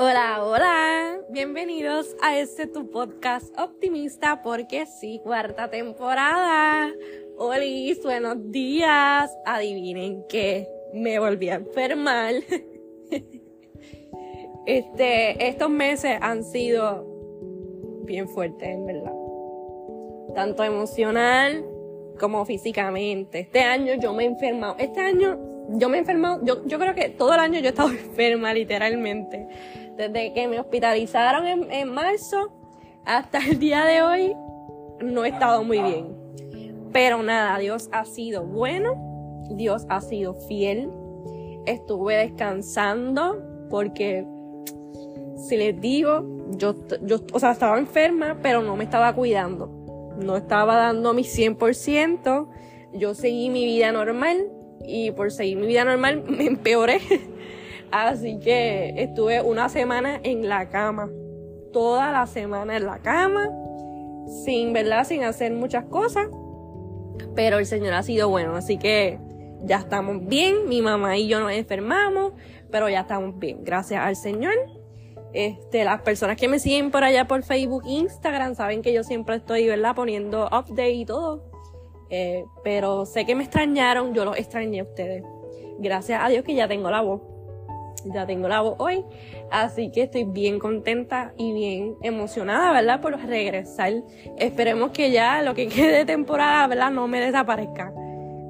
Hola, hola, bienvenidos a este tu podcast optimista porque sí, cuarta temporada. Hola, buenos días. Adivinen que me volví a enfermar. Este, estos meses han sido bien fuertes, en verdad. Tanto emocional como físicamente. Este año yo me he enfermado. Este año yo me he enfermado. Yo, yo creo que todo el año yo he estado enferma, literalmente. Desde que me hospitalizaron en, en marzo hasta el día de hoy, no he estado muy bien. Pero nada, Dios ha sido bueno. Dios ha sido fiel. Estuve descansando porque si les digo, yo, yo, o sea, estaba enferma, pero no me estaba cuidando. No estaba dando mi 100%. Yo seguí mi vida normal y por seguir mi vida normal me empeoré. Así que estuve una semana en la cama. Toda la semana en la cama. Sin, ¿verdad? Sin hacer muchas cosas. Pero el Señor ha sido bueno. Así que ya estamos bien. Mi mamá y yo nos enfermamos. Pero ya estamos bien. Gracias al Señor. Este, las personas que me siguen por allá por Facebook, Instagram, saben que yo siempre estoy, ¿verdad? Poniendo update y todo. Eh, pero sé que me extrañaron, yo los extrañé a ustedes. Gracias a Dios que ya tengo la voz. Ya tengo la voz hoy. Así que estoy bien contenta y bien emocionada, ¿verdad? Por regresar. Esperemos que ya lo que quede de temporada, ¿verdad? No me desaparezca.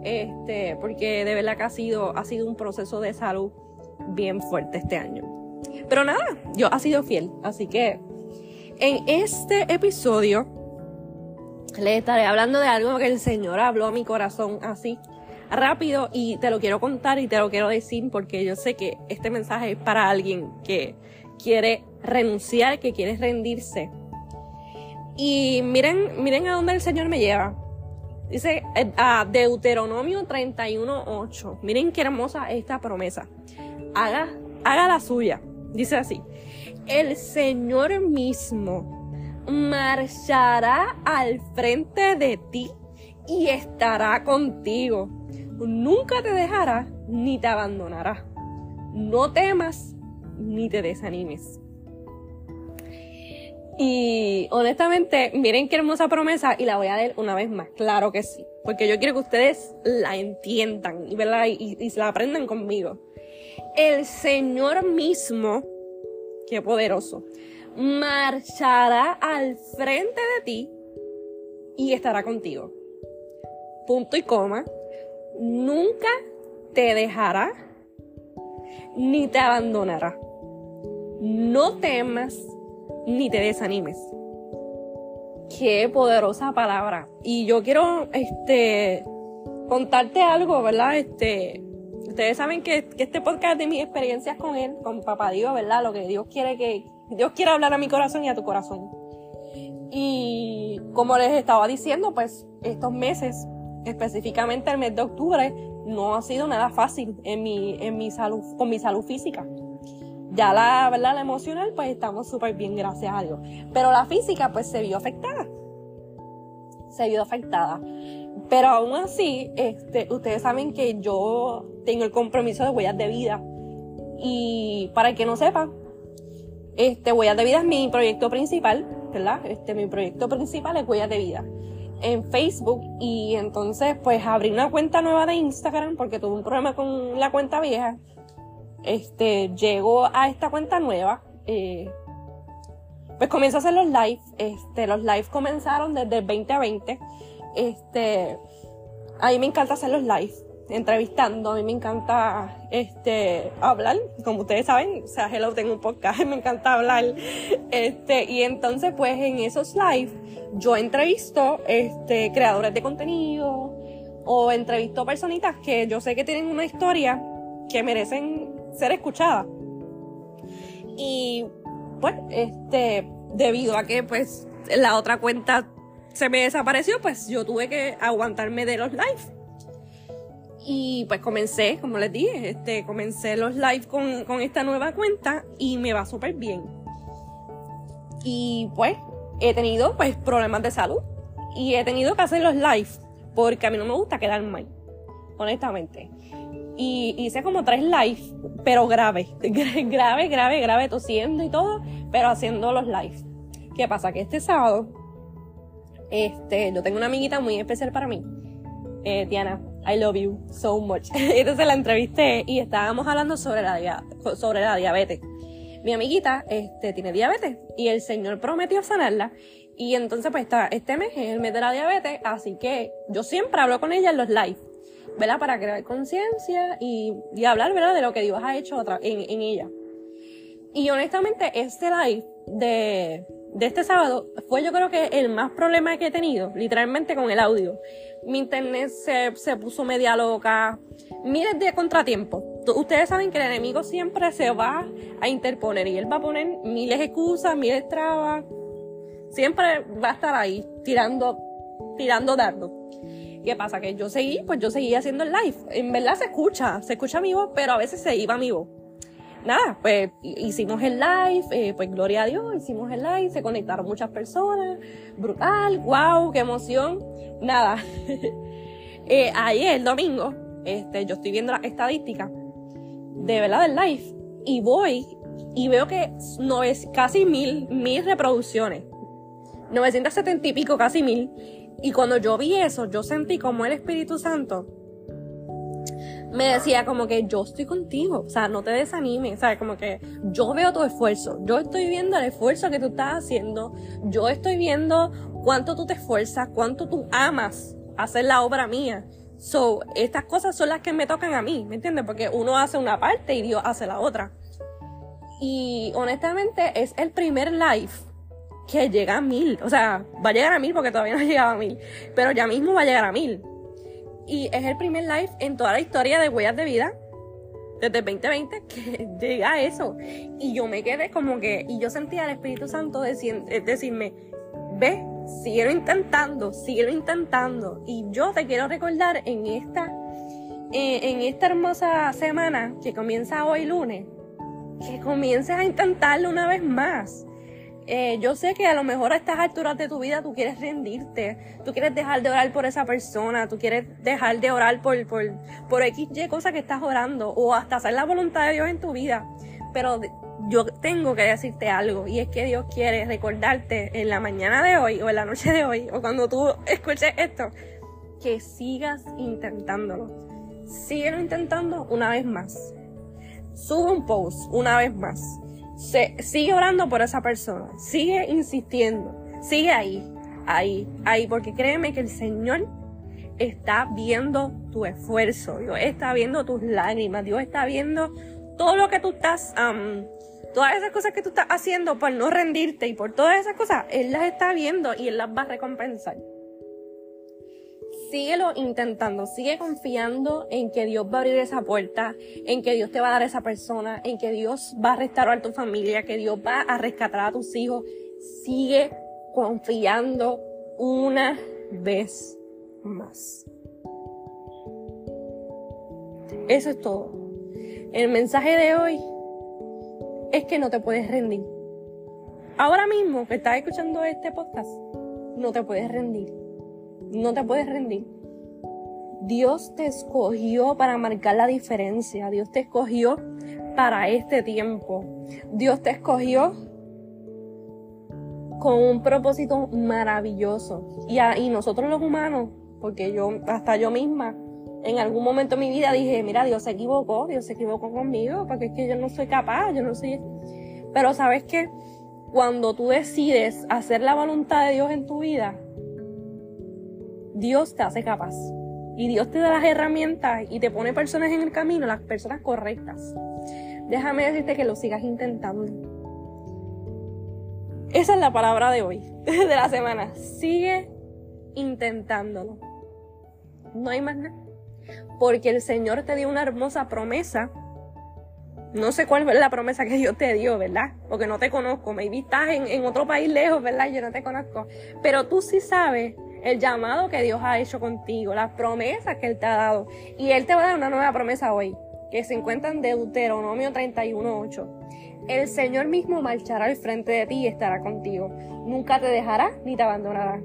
Este, porque de verdad que ha sido, ha sido un proceso de salud bien fuerte este año. Pero nada, yo ha sido fiel. Así que en este episodio le estaré hablando de algo que el Señor habló a mi corazón así rápido y te lo quiero contar y te lo quiero decir porque yo sé que este mensaje es para alguien que quiere renunciar, que quiere rendirse. Y miren, miren a dónde el Señor me lleva. Dice eh, a Deuteronomio 31.8. Miren qué hermosa esta promesa. Haga, haga la suya. Dice así, el Señor mismo marchará al frente de ti y estará contigo. Nunca te dejará ni te abandonará. No temas ni te desanimes. Y honestamente, miren qué hermosa promesa y la voy a leer una vez más. Claro que sí. Porque yo quiero que ustedes la entiendan y, y, y la aprendan conmigo el Señor mismo, qué poderoso, marchará al frente de ti y estará contigo. Punto y coma. Nunca te dejará ni te abandonará. No temas ni te desanimes. Qué poderosa palabra. Y yo quiero este contarte algo, ¿verdad? Este ustedes saben que, este podcast de mis experiencias con él, con papá Dios, ¿verdad? Lo que Dios quiere que, Dios quiere hablar a mi corazón y a tu corazón. Y como les estaba diciendo, pues estos meses, específicamente el mes de octubre, no ha sido nada fácil en mi, en mi salud, con mi salud física. Ya la, ¿verdad? La emocional, pues estamos súper bien, gracias a Dios. Pero la física, pues se vio afectada. Se vio afectada. Pero aún así, este, ustedes saben que yo tengo el compromiso de huellas de vida. Y para que no sepa, este, huellas de vida es mi proyecto principal, ¿verdad? Este, mi proyecto principal es huellas de vida en Facebook y entonces pues abrí una cuenta nueva de Instagram porque tuve un problema con la cuenta vieja. Este, llego a esta cuenta nueva, eh, pues comienzo a hacer los live, este, los live comenzaron desde el 2020 este, a mí me encanta hacer los live, entrevistando, a mí me encanta este hablar, como ustedes saben, o sea, hello, tengo un podcast, me encanta hablar. Este, y entonces pues en esos live yo entrevisto este creadores de contenido o entrevisto personitas que yo sé que tienen una historia que merecen ser escuchadas. Y pues este debido a que pues la otra cuenta se me desapareció, pues yo tuve que aguantarme de los live. Y pues comencé, como les dije, este, comencé los live con, con esta nueva cuenta y me va súper bien. Y pues he tenido pues problemas de salud y he tenido que hacer los live porque a mí no me gusta quedar mal, honestamente. Y hice como tres live, pero grave, grave, grave, grave, tosiendo y todo, pero haciendo los live. ¿Qué pasa? Que este sábado, este, yo tengo una amiguita muy especial para mí, eh, Diana, I love you so much. Entonces la entrevisté y estábamos hablando sobre la, sobre la diabetes. Mi amiguita este, tiene diabetes y el Señor prometió sanarla. Y entonces, pues, está, este mes es el mes de la diabetes, así que yo siempre hablo con ella en los live, ¿verdad? Para crear conciencia y, y, hablar, ¿verdad? De lo que Dios ha hecho en, en ella. Y honestamente, este live de, de este sábado fue yo creo que el más problema que he tenido, literalmente con el audio. Mi internet se, se puso media loca, miles de contratiempos. Ustedes saben que el enemigo siempre se va a interponer y él va a poner miles de excusas, miles trabas. Siempre va a estar ahí tirando, tirando dardo. ¿Qué pasa? Que yo seguí, pues yo seguí haciendo el live. En verdad se escucha, se escucha mi voz, pero a veces se iba mi voz nada, pues hicimos el live, eh, pues gloria a Dios, hicimos el live, se conectaron muchas personas, brutal, wow, qué emoción, nada. eh, ayer, el domingo, este, yo estoy viendo la estadística de verdad del live y voy y veo que no es casi mil, mil reproducciones, 970 y pico, casi mil. Y cuando yo vi eso, yo sentí como el Espíritu Santo me decía como que yo estoy contigo, o sea, no te desanimes, sea, Como que yo veo tu esfuerzo, yo estoy viendo el esfuerzo que tú estás haciendo, yo estoy viendo cuánto tú te esfuerzas, cuánto tú amas hacer la obra mía. So, estas cosas son las que me tocan a mí, ¿me entiendes? Porque uno hace una parte y Dios hace la otra. Y honestamente es el primer live que llega a mil. O sea, va a llegar a mil porque todavía no ha llegado a mil. Pero ya mismo va a llegar a mil. Y es el primer live en toda la historia de Huellas de Vida, desde 2020, que llega a eso. Y yo me quedé como que, y yo sentía al Espíritu Santo eh, decirme, ve, síguelo intentando, síguelo intentando. Y yo te quiero recordar en esta, eh, en esta hermosa semana que comienza hoy lunes, que comiences a intentarlo una vez más. Eh, yo sé que a lo mejor a estas alturas de tu vida tú quieres rendirte, tú quieres dejar de orar por esa persona, tú quieres dejar de orar por, por, por X, cosa que estás orando o hasta hacer la voluntad de Dios en tu vida. Pero yo tengo que decirte algo y es que Dios quiere recordarte en la mañana de hoy o en la noche de hoy o cuando tú escuches esto, que sigas intentándolo. Síguelo intentando una vez más. Sube un post una vez más sigue orando por esa persona, sigue insistiendo, sigue ahí, ahí, ahí, porque créeme que el Señor está viendo tu esfuerzo, Dios está viendo tus lágrimas, Dios está viendo todo lo que tú estás, todas esas cosas que tú estás haciendo por no rendirte y por todas esas cosas, Él las está viendo y Él las va a recompensar síguelo intentando, sigue confiando en que Dios va a abrir esa puerta, en que Dios te va a dar esa persona, en que Dios va a restaurar tu familia, que Dios va a rescatar a tus hijos. Sigue confiando una vez más. Eso es todo. El mensaje de hoy es que no te puedes rendir. Ahora mismo que estás escuchando este podcast, no te puedes rendir no te puedes rendir. Dios te escogió para marcar la diferencia. Dios te escogió para este tiempo. Dios te escogió con un propósito maravilloso. Y, y nosotros los humanos, porque yo, hasta yo misma, en algún momento de mi vida dije, mira, Dios se equivocó, Dios se equivocó conmigo, porque es que yo no soy capaz, yo no soy... Pero sabes que cuando tú decides hacer la voluntad de Dios en tu vida, Dios te hace capaz. Y Dios te da las herramientas y te pone personas en el camino, las personas correctas. Déjame decirte que lo sigas intentando. Esa es la palabra de hoy, de la semana. Sigue intentándolo. No hay más nada. Porque el Señor te dio una hermosa promesa. No sé cuál es la promesa que Dios te dio, ¿verdad? Porque no te conozco. Maybe estás en, en otro país lejos, ¿verdad? Yo no te conozco. Pero tú sí sabes el llamado que Dios ha hecho contigo, las promesas que Él te ha dado. Y Él te va a dar una nueva promesa hoy, que se encuentra en Deuteronomio 31.8. El Señor mismo marchará al frente de ti y estará contigo. Nunca te dejará ni te abandonará.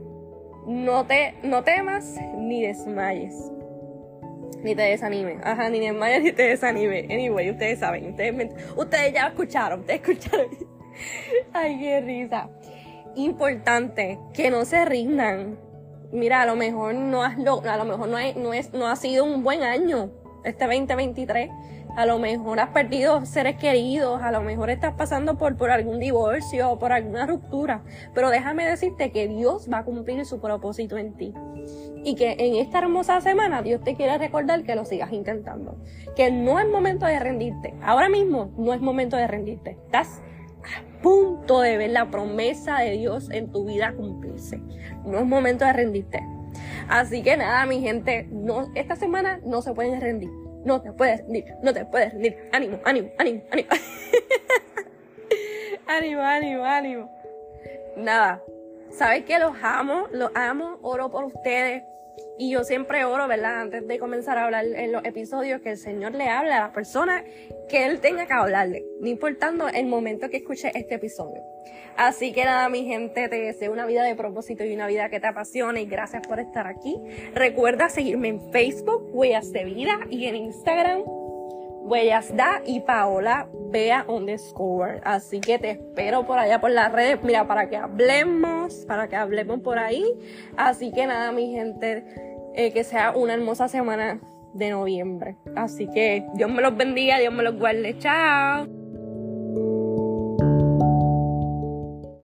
No, te, no temas ni desmayes. Ni te desanime. Ajá, ni desmayes ni te desanime. Anyway, ustedes saben. Ustedes, ustedes ya escucharon. Ustedes escucharon. Ay, qué risa. Importante que no se rindan. Mira, a lo mejor no has a lo mejor no, no, es, no ha sido un buen año este 2023 a lo mejor has perdido seres queridos, a lo mejor estás pasando por, por algún divorcio o por alguna ruptura, pero déjame decirte que Dios va a cumplir su propósito en ti. Y que en esta hermosa semana Dios te quiere recordar que lo sigas intentando. Que no es momento de rendirte. Ahora mismo no es momento de rendirte. Estás punto de ver la promesa de Dios en tu vida cumplirse. No es momento de rendirte. Así que nada, mi gente, no, esta semana no se pueden rendir no te puedes rendir, no te puedes rendir. Ánimo, ánimo, ánimo, ánimo. ánimo, ánimo, ánimo. Nada, sabes que los amo, los amo, oro por ustedes. Y yo siempre oro, ¿verdad? Antes de comenzar a hablar en los episodios, que el Señor le hable a la persona que Él tenga que hablarle, no importando el momento que escuche este episodio. Así que nada, mi gente, te deseo una vida de propósito y una vida que te apasione y gracias por estar aquí. Recuerda seguirme en Facebook, Huellas de Vida, y en Instagram, Huellas Da y Paola Bea underscore. Así que te espero por allá por las redes, mira, para que hablemos, para que hablemos por ahí. Así que nada, mi gente, eh, que sea una hermosa semana de noviembre. Así que Dios me los bendiga, Dios me los guarde. Chao.